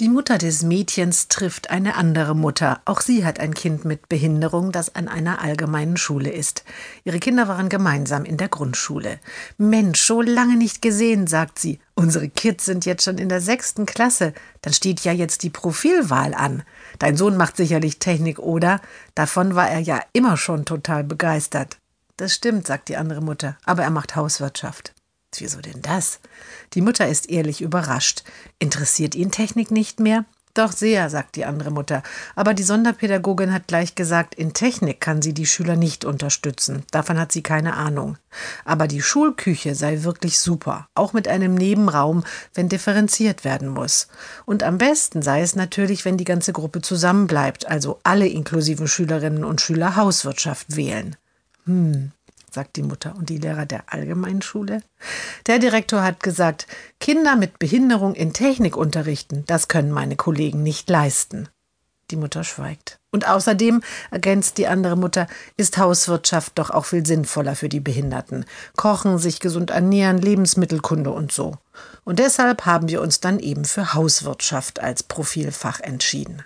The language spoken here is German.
die Mutter des Mädchens trifft eine andere Mutter. Auch sie hat ein Kind mit Behinderung, das an einer allgemeinen Schule ist. Ihre Kinder waren gemeinsam in der Grundschule. Mensch, so lange nicht gesehen, sagt sie. Unsere Kids sind jetzt schon in der sechsten Klasse. Dann steht ja jetzt die Profilwahl an. Dein Sohn macht sicherlich Technik, oder? Davon war er ja immer schon total begeistert. Das stimmt, sagt die andere Mutter, aber er macht Hauswirtschaft. Wieso denn das? Die Mutter ist ehrlich überrascht. Interessiert ihn Technik nicht mehr? Doch sehr, sagt die andere Mutter. Aber die Sonderpädagogin hat gleich gesagt, in Technik kann sie die Schüler nicht unterstützen. Davon hat sie keine Ahnung. Aber die Schulküche sei wirklich super, auch mit einem Nebenraum, wenn differenziert werden muss. Und am besten sei es natürlich, wenn die ganze Gruppe zusammenbleibt, also alle inklusiven Schülerinnen und Schüler Hauswirtschaft wählen. Hm, sagt die Mutter und die Lehrer der Allgemeinschule. Der Direktor hat gesagt, Kinder mit Behinderung in Technik unterrichten, das können meine Kollegen nicht leisten. Die Mutter schweigt. Und außerdem, ergänzt die andere Mutter, ist Hauswirtschaft doch auch viel sinnvoller für die Behinderten. Kochen, sich gesund ernähren, Lebensmittelkunde und so. Und deshalb haben wir uns dann eben für Hauswirtschaft als Profilfach entschieden.